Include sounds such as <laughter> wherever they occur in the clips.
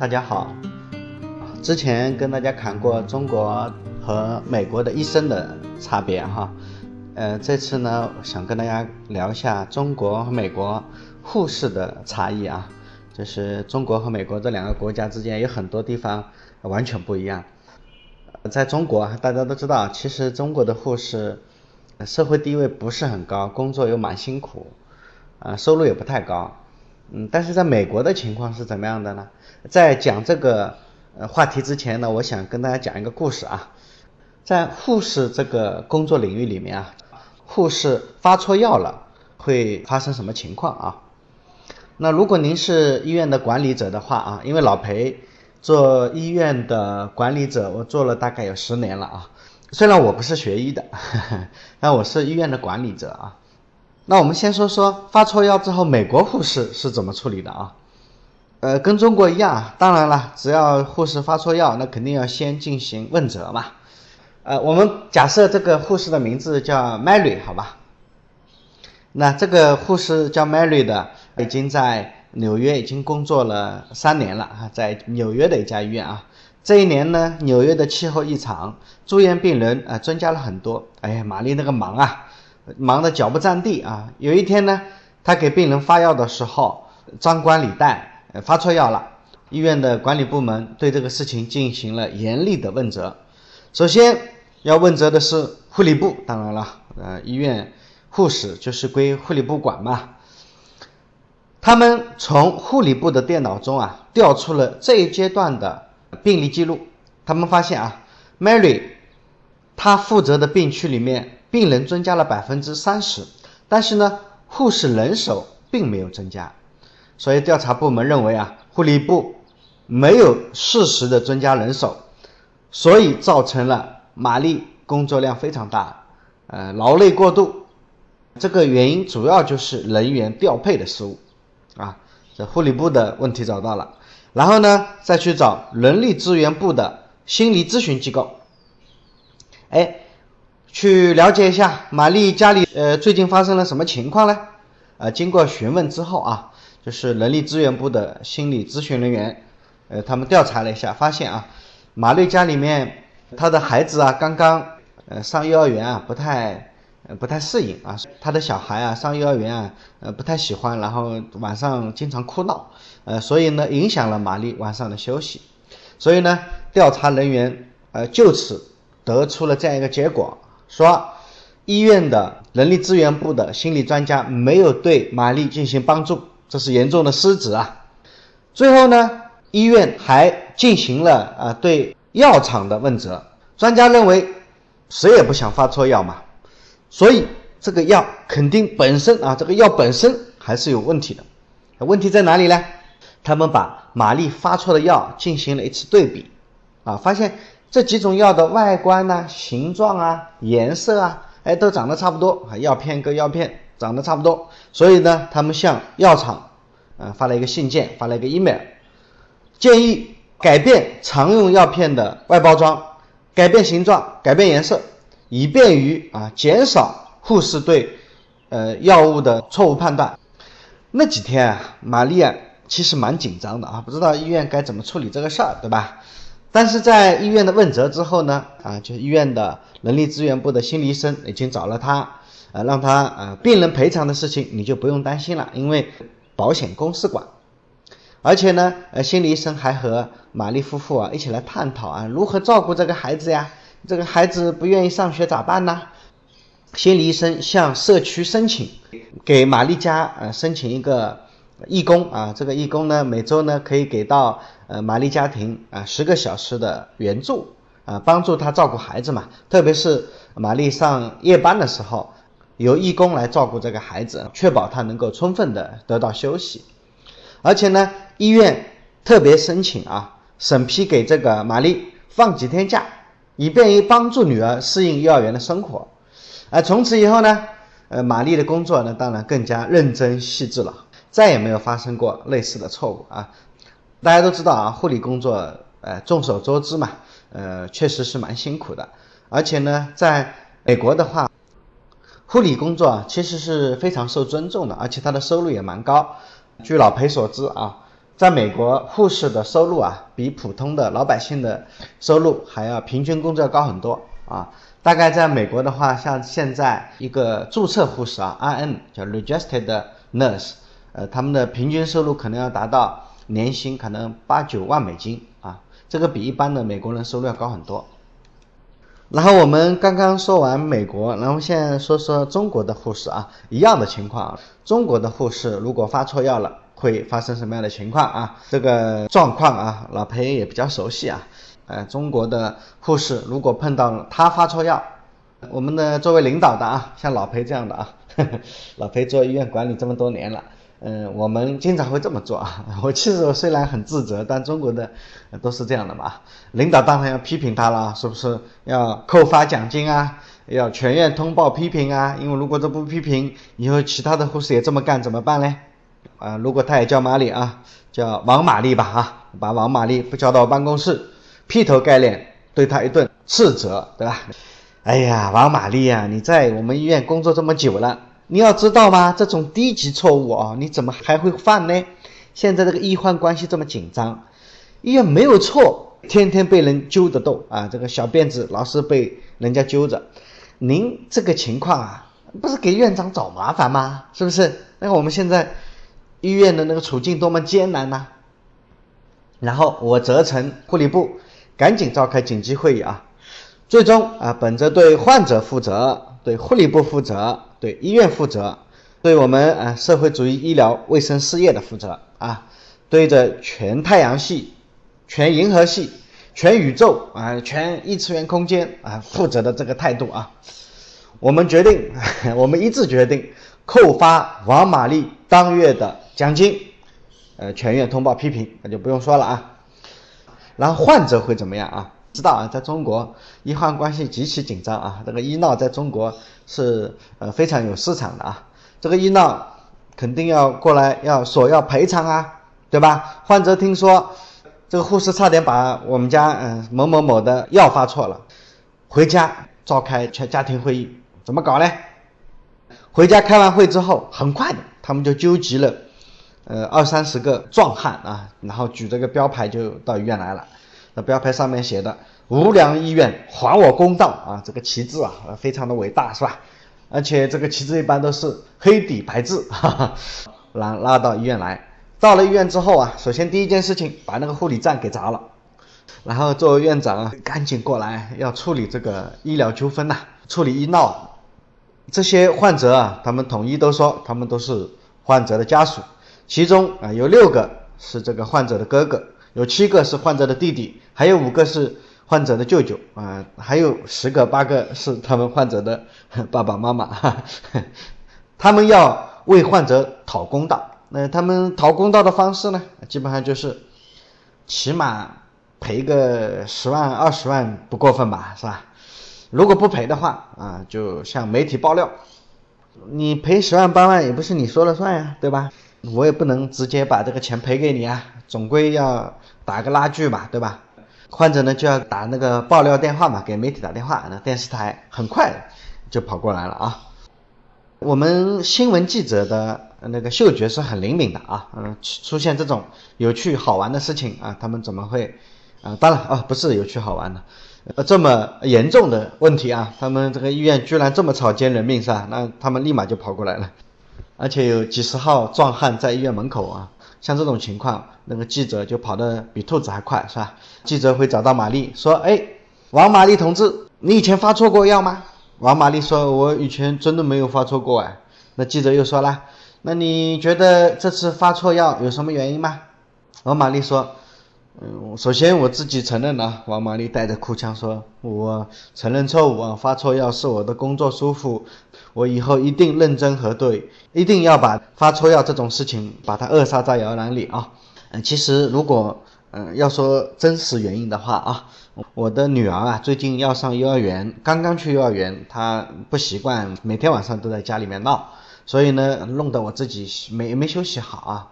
大家好，之前跟大家谈过中国和美国的医生的差别哈，呃，这次呢想跟大家聊一下中国和美国护士的差异啊，就是中国和美国这两个国家之间有很多地方完全不一样。在中国，大家都知道，其实中国的护士社会地位不是很高，工作又蛮辛苦，啊，收入也不太高。嗯，但是在美国的情况是怎么样的呢？在讲这个呃话题之前呢，我想跟大家讲一个故事啊。在护士这个工作领域里面啊，护士发错药了会发生什么情况啊？那如果您是医院的管理者的话啊，因为老裴做医院的管理者，我做了大概有十年了啊。虽然我不是学医的，<laughs> 但我是医院的管理者啊。那我们先说说发错药之后，美国护士是怎么处理的啊？呃，跟中国一样，当然了，只要护士发错药，那肯定要先进行问责嘛。呃，我们假设这个护士的名字叫 Mary，好吧？那这个护士叫 Mary 的，已经在纽约已经工作了三年了啊，在纽约的一家医院啊。这一年呢，纽约的气候异常，住院病人啊增加了很多。哎呀，玛丽那个忙啊！忙得脚不沾地啊！有一天呢，他给病人发药的时候张冠李戴，发错药了。医院的管理部门对这个事情进行了严厉的问责。首先要问责的是护理部，当然了，呃，医院护士就是归护理部管嘛。他们从护理部的电脑中啊调出了这一阶段的病例记录，他们发现啊，Mary，她负责的病区里面。病人增加了百分之三十，但是呢，护士人手并没有增加，所以调查部门认为啊，护理部没有适时的增加人手，所以造成了玛丽工作量非常大，呃，劳累过度。这个原因主要就是人员调配的失误啊，这护理部的问题找到了，然后呢，再去找人力资源部的心理咨询机构，哎。去了解一下玛丽家里呃最近发生了什么情况呢？呃，经过询问之后啊，就是人力资源部的心理咨询人员，呃，他们调查了一下，发现啊，玛丽家里面她的孩子啊刚刚呃上幼儿园啊不太呃不太适应啊，她的小孩啊上幼儿园啊呃不太喜欢，然后晚上经常哭闹，呃，所以呢影响了玛丽晚上的休息，所以呢调查人员呃就此得出了这样一个结果。说医院的人力资源部的心理专家没有对玛丽进行帮助，这是严重的失职啊。最后呢，医院还进行了啊对药厂的问责，专家认为谁也不想发错药嘛，所以这个药肯定本身啊这个药本身还是有问题的。问题在哪里呢？他们把玛丽发错的药进行了一次对比，啊发现。这几种药的外观呢、形状啊、颜色啊，哎，都长得差不多啊。药片跟药片长得差不多，所以呢，他们向药厂，呃，发了一个信件，发了一个 email，建议改变常用药片的外包装，改变形状，改变颜色，以便于啊减少护士对呃药物的错误判断。那几天啊，玛丽啊其实蛮紧张的啊，不知道医院该怎么处理这个事儿，对吧？但是在医院的问责之后呢，啊，就医院的人力资源部的心理医生已经找了他，呃，让他呃病人赔偿的事情你就不用担心了，因为保险公司管。而且呢，呃，心理医生还和玛丽夫妇啊一起来探讨啊如何照顾这个孩子呀，这个孩子不愿意上学咋办呢？心理医生向社区申请，给玛丽家呃申请一个。义工啊，这个义工呢，每周呢可以给到呃玛丽家庭啊十个小时的援助啊，帮助他照顾孩子嘛。特别是玛丽上夜班的时候，由义工来照顾这个孩子，确保他能够充分的得到休息。而且呢，医院特别申请啊，审批给这个玛丽放几天假，以便于帮助女儿适应幼儿园的生活。啊，从此以后呢，呃，玛丽的工作呢，当然更加认真细致了。再也没有发生过类似的错误啊！大家都知道啊，护理工作，呃，众所周知嘛，呃，确实是蛮辛苦的。而且呢，在美国的话，护理工作其实是非常受尊重的，而且他的收入也蛮高。据老裴所知啊，在美国，护士的收入啊，比普通的老百姓的收入还要平均工资要高很多啊。大概在美国的话，像现在一个注册护士啊，RN 叫 Registered Nurse，呃，他们的平均收入可能要达到年薪可能八九万美金啊，这个比一般的美国人收入要高很多。然后我们刚刚说完美国，然后现在说说中国的护士啊，一样的情况。中国的护士如果发错药了。会发生什么样的情况啊？这个状况啊，老裴也比较熟悉啊。呃，中国的护士如果碰到他发错药，我们的作为领导的啊，像老裴这样的啊，呵 <laughs> 呵老裴做医院管理这么多年了，嗯，我们经常会这么做啊。<laughs> 我其实虽然很自责，但中国的都是这样的嘛。领导当然要批评他了，是不是要扣发奖金啊？要全院通报批评啊？因为如果这不批评，以后其他的护士也这么干怎么办呢？啊，如果他也叫玛丽啊，叫王玛丽吧啊，把王玛丽不叫到办公室，劈头盖脸对他一顿斥责，对吧？哎呀，王玛丽呀，你在我们医院工作这么久了，你要知道吗？这种低级错误啊，你怎么还会犯呢？现在这个医患关系这么紧张，医院没有错，天天被人揪着斗啊，这个小辫子老是被人家揪着，您这个情况啊，不是给院长找麻烦吗？是不是？那我们现在。医院的那个处境多么艰难呐！然后我责成护理部赶紧召开紧急会议啊！最终啊，本着对患者负责、对护理部负责、对医院负责、对我们啊社会主义医疗卫生事业的负责啊，对着全太阳系、全银河系、全宇宙啊、全异次元空间啊负责的这个态度啊，我们决定，<laughs> 我们一致决定扣发王玛丽当月的。奖金，呃，全院通报批评，那就不用说了啊。然后患者会怎么样啊？知道啊，在中国医患关系极其紧张啊，这个医闹在中国是呃非常有市场的啊。这个医闹肯定要过来要索要赔偿啊，对吧？患者听说这个护士差点把我们家嗯某某某的药发错了，回家召开全家庭会议，怎么搞呢？回家开完会之后，很快的他们就纠集了。呃，二三十个壮汉啊，然后举着个标牌就到医院来了。标牌上面写的“无良医院还我公道”啊，这个旗帜啊，非常的伟大，是吧？而且这个旗帜一般都是黑底白字，<laughs> 哈哈，拉拉到医院来。到了医院之后啊，首先第一件事情把那个护理站给砸了，然后作为院长啊，赶紧过来要处理这个医疗纠纷呐，处理医闹。这些患者啊，他们统一都说他们都是患者的家属。其中啊有六个是这个患者的哥哥，有七个是患者的弟弟，还有五个是患者的舅舅啊，还有十个八个是他们患者的爸爸妈妈。<laughs> 他们要为患者讨公道。那他们讨公道的方式呢，基本上就是起码赔个十万二十万不过分吧，是吧？如果不赔的话啊，就向媒体爆料。你赔十万八万也不是你说了算呀，对吧？我也不能直接把这个钱赔给你啊，总归要打个拉锯吧，对吧？患者呢就要打那个爆料电话嘛，给媒体打电话，那电视台很快就跑过来了啊。我们新闻记者的那个嗅觉是很灵敏的啊，嗯，出现这种有趣好玩的事情啊，他们怎么会啊？当然啊，不是有趣好玩的，呃，这么严重的问题啊，他们这个医院居然这么草菅人命是吧？那他们立马就跑过来了。而且有几十号壮汉在医院门口啊，像这种情况，那个记者就跑得比兔子还快，是吧？记者会找到玛丽说：“哎，王玛丽同志，你以前发错过药吗？”王玛丽说：“我以前真的没有发错过哎。”那记者又说了：“那你觉得这次发错药有什么原因吗？”王玛丽说。首先我自己承认了。王玛丽带着哭腔说：“我承认错误啊，发错药是我的工作疏忽，我以后一定认真核对，一定要把发错药这种事情把它扼杀在摇篮里啊。”嗯，其实如果嗯要说真实原因的话啊，我的女儿啊最近要上幼儿园，刚刚去幼儿园，她不习惯每天晚上都在家里面闹，所以呢弄得我自己没没休息好啊，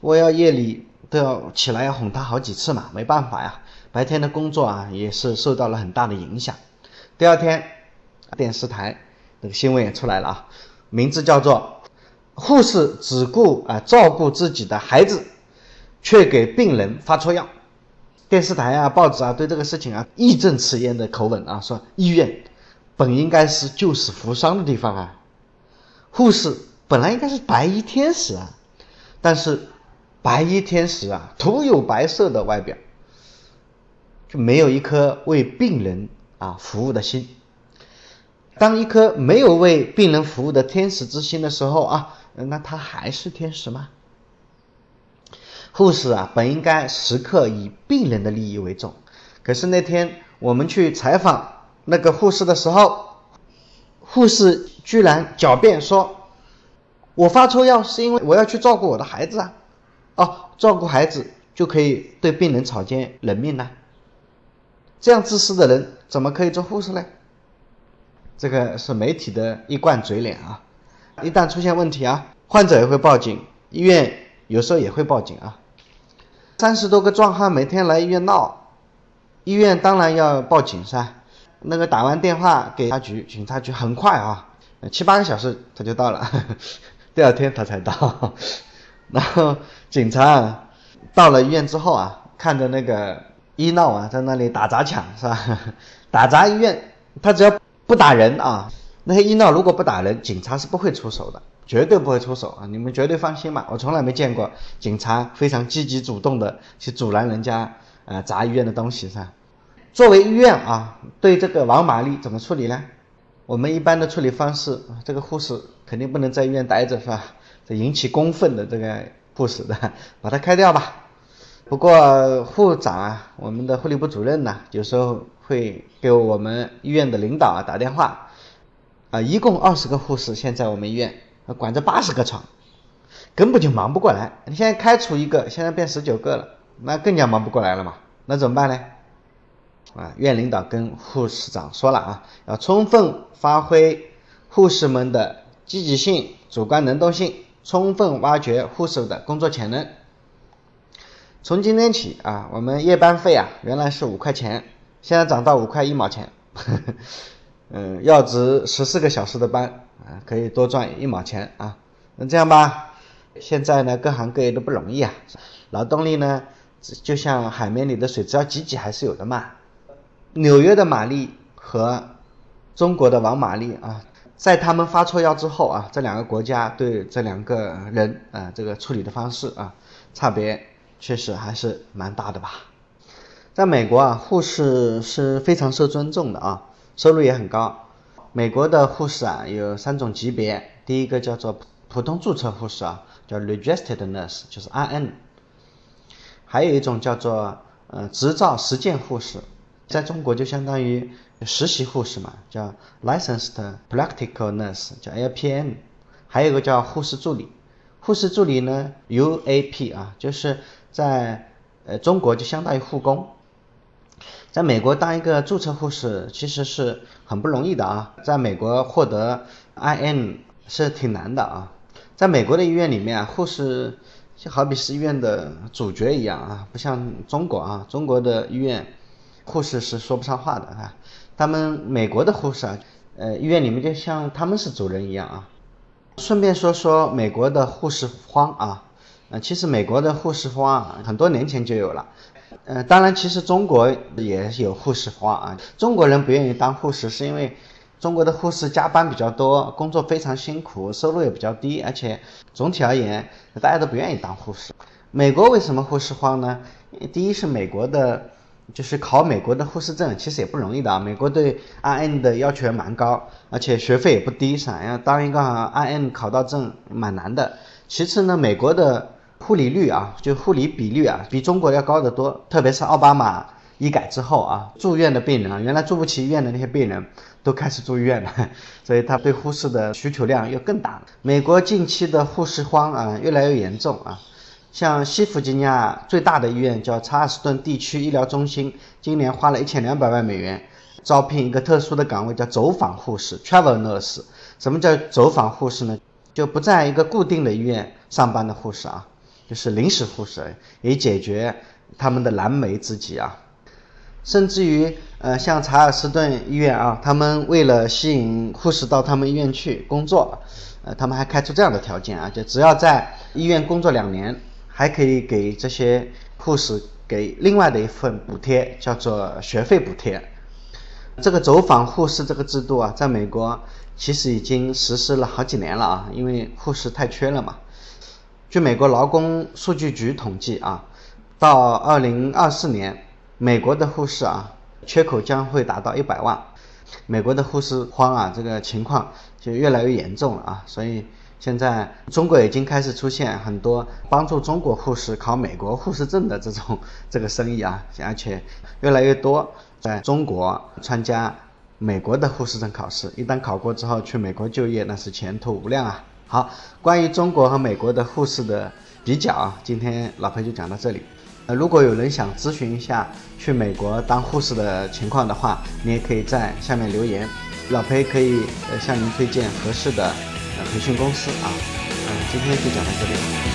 我要夜里。都要起来要哄他好几次嘛，没办法呀，白天的工作啊也是受到了很大的影响。第二天，电视台那个新闻也出来了啊，名字叫做“护士只顾啊照顾自己的孩子，却给病人发错药。电视台啊、报纸啊，对这个事情啊义正辞严的口吻啊，说医院本应该是救死扶伤的地方啊，护士本来应该是白衣天使啊，但是白衣天使啊，徒有白色的外表，就没有一颗为病人啊服务的心。当一颗没有为病人服务的天使之心的时候啊，那他还是天使吗？护士啊，本应该时刻以病人的利益为重。可是那天我们去采访那个护士的时候，护士居然狡辩说：“我发错药是因为我要去照顾我的孩子啊！哦，照顾孩子就可以对病人草菅人命呢？这样自私的人怎么可以做护士呢？”这个是媒体的一贯嘴脸啊！一旦出现问题啊，患者也会报警，医院有时候也会报警啊。三十多个壮汉每天来医院闹，医院当然要报警噻。那个打完电话给警察局，警察局很快啊，七八个小时他就到了，<laughs> 第二天他才到。<laughs> 然后警察啊到了医院之后啊，看着那个医闹啊，在那里打砸抢是吧？<laughs> 打砸医院，他只要不打人啊，那些医闹如果不打人，警察是不会出手的。绝对不会出手啊！你们绝对放心吧，我从来没见过警察非常积极主动的去阻拦人家呃砸医院的东西是吧？作为医院啊，对这个王玛丽怎么处理呢？我们一般的处理方式，这个护士肯定不能在医院待着是吧？这引起公愤的这个护士的，<laughs> 把他开掉吧。不过护长啊，我们的护理部主任呢，有时候会给我们医院的领导啊打电话啊，一共二十个护士现在我们医院。管着八十个床，根本就忙不过来。你现在开除一个，现在变十九个了，那更加忙不过来了嘛？那怎么办呢？啊，院领导跟护士长说了啊，要充分发挥护士们的积极性、主观能动性，充分挖掘护士的工作潜能。从今天起啊，我们夜班费啊，原来是五块钱，现在涨到五块一毛钱。<laughs> 嗯，要值十四个小时的班。啊，可以多赚一毛钱啊！那这样吧，现在呢，各行各业都不容易啊，劳动力呢，就像海绵里的水，只要挤挤还是有的嘛。纽约的玛丽和中国的王玛丽啊，在他们发错药之后啊，这两个国家对这两个人啊，这个处理的方式啊，差别确实还是蛮大的吧。在美国啊，护士是非常受尊重的啊，收入也很高。美国的护士啊有三种级别，第一个叫做普通注册护士啊，叫 registered nurse，就是 RN。还有一种叫做呃执照实践护士，在中国就相当于实习护士嘛，叫 licensed practical nurse，叫 LPN。还有一个叫护士助理，护士助理呢 UAP 啊，就是在呃中国就相当于护工。在美国当一个注册护士其实是很不容易的啊，在美国获得 IN 是挺难的啊。在美国的医院里面，护士就好比是医院的主角一样啊，不像中国啊，中国的医院护士是说不上话的啊。他们美国的护士啊，呃，医院里面就像他们是主人一样啊。顺便说说美国的护士荒啊，呃，其实美国的护士荒啊，很多年前就有了。呃，当然，其实中国也有护士荒啊。中国人不愿意当护士，是因为中国的护士加班比较多，工作非常辛苦，收入也比较低，而且总体而言，大家都不愿意当护士。美国为什么护士荒呢？第一是美国的，就是考美国的护士证其实也不容易的啊。美国对 RN 的要求也蛮高，而且学费也不低，想要当一个 RN 考到证蛮难的。其次呢，美国的。护理率啊，就护理比率啊，比中国要高得多。特别是奥巴马医改之后啊，住院的病人啊，原来住不起医院的那些病人，都开始住院了，<laughs> 所以他对护士的需求量又更大了。美国近期的护士荒啊，越来越严重啊。像西弗吉尼亚最大的医院叫查尔斯顿地区医疗中心，今年花了一千两百万美元，招聘一个特殊的岗位，叫走访护士 （travel nurse）。什么叫走访护士呢？就不在一个固定的医院上班的护士啊。就是临时护士，以解决他们的燃眉之急啊。甚至于，呃，像查尔斯顿医院啊，他们为了吸引护士到他们医院去工作，呃，他们还开出这样的条件啊，就只要在医院工作两年，还可以给这些护士给另外的一份补贴，叫做学费补贴。这个走访护士这个制度啊，在美国其实已经实施了好几年了啊，因为护士太缺了嘛。据美国劳工数据局统计啊，到二零二四年，美国的护士啊，缺口将会达到一百万。美国的护士荒啊，这个情况就越来越严重了啊，所以现在中国已经开始出现很多帮助中国护士考美国护士证的这种这个生意啊，<laughs> 而且越来越多在中国参加美国的护士证考试，一旦考过之后去美国就业，那是前途无量啊。好，关于中国和美国的护士的比较啊，今天老裴就讲到这里。呃，如果有人想咨询一下去美国当护士的情况的话，你也可以在下面留言，老裴可以呃向您推荐合适的培训公司啊。嗯，今天就讲到这里。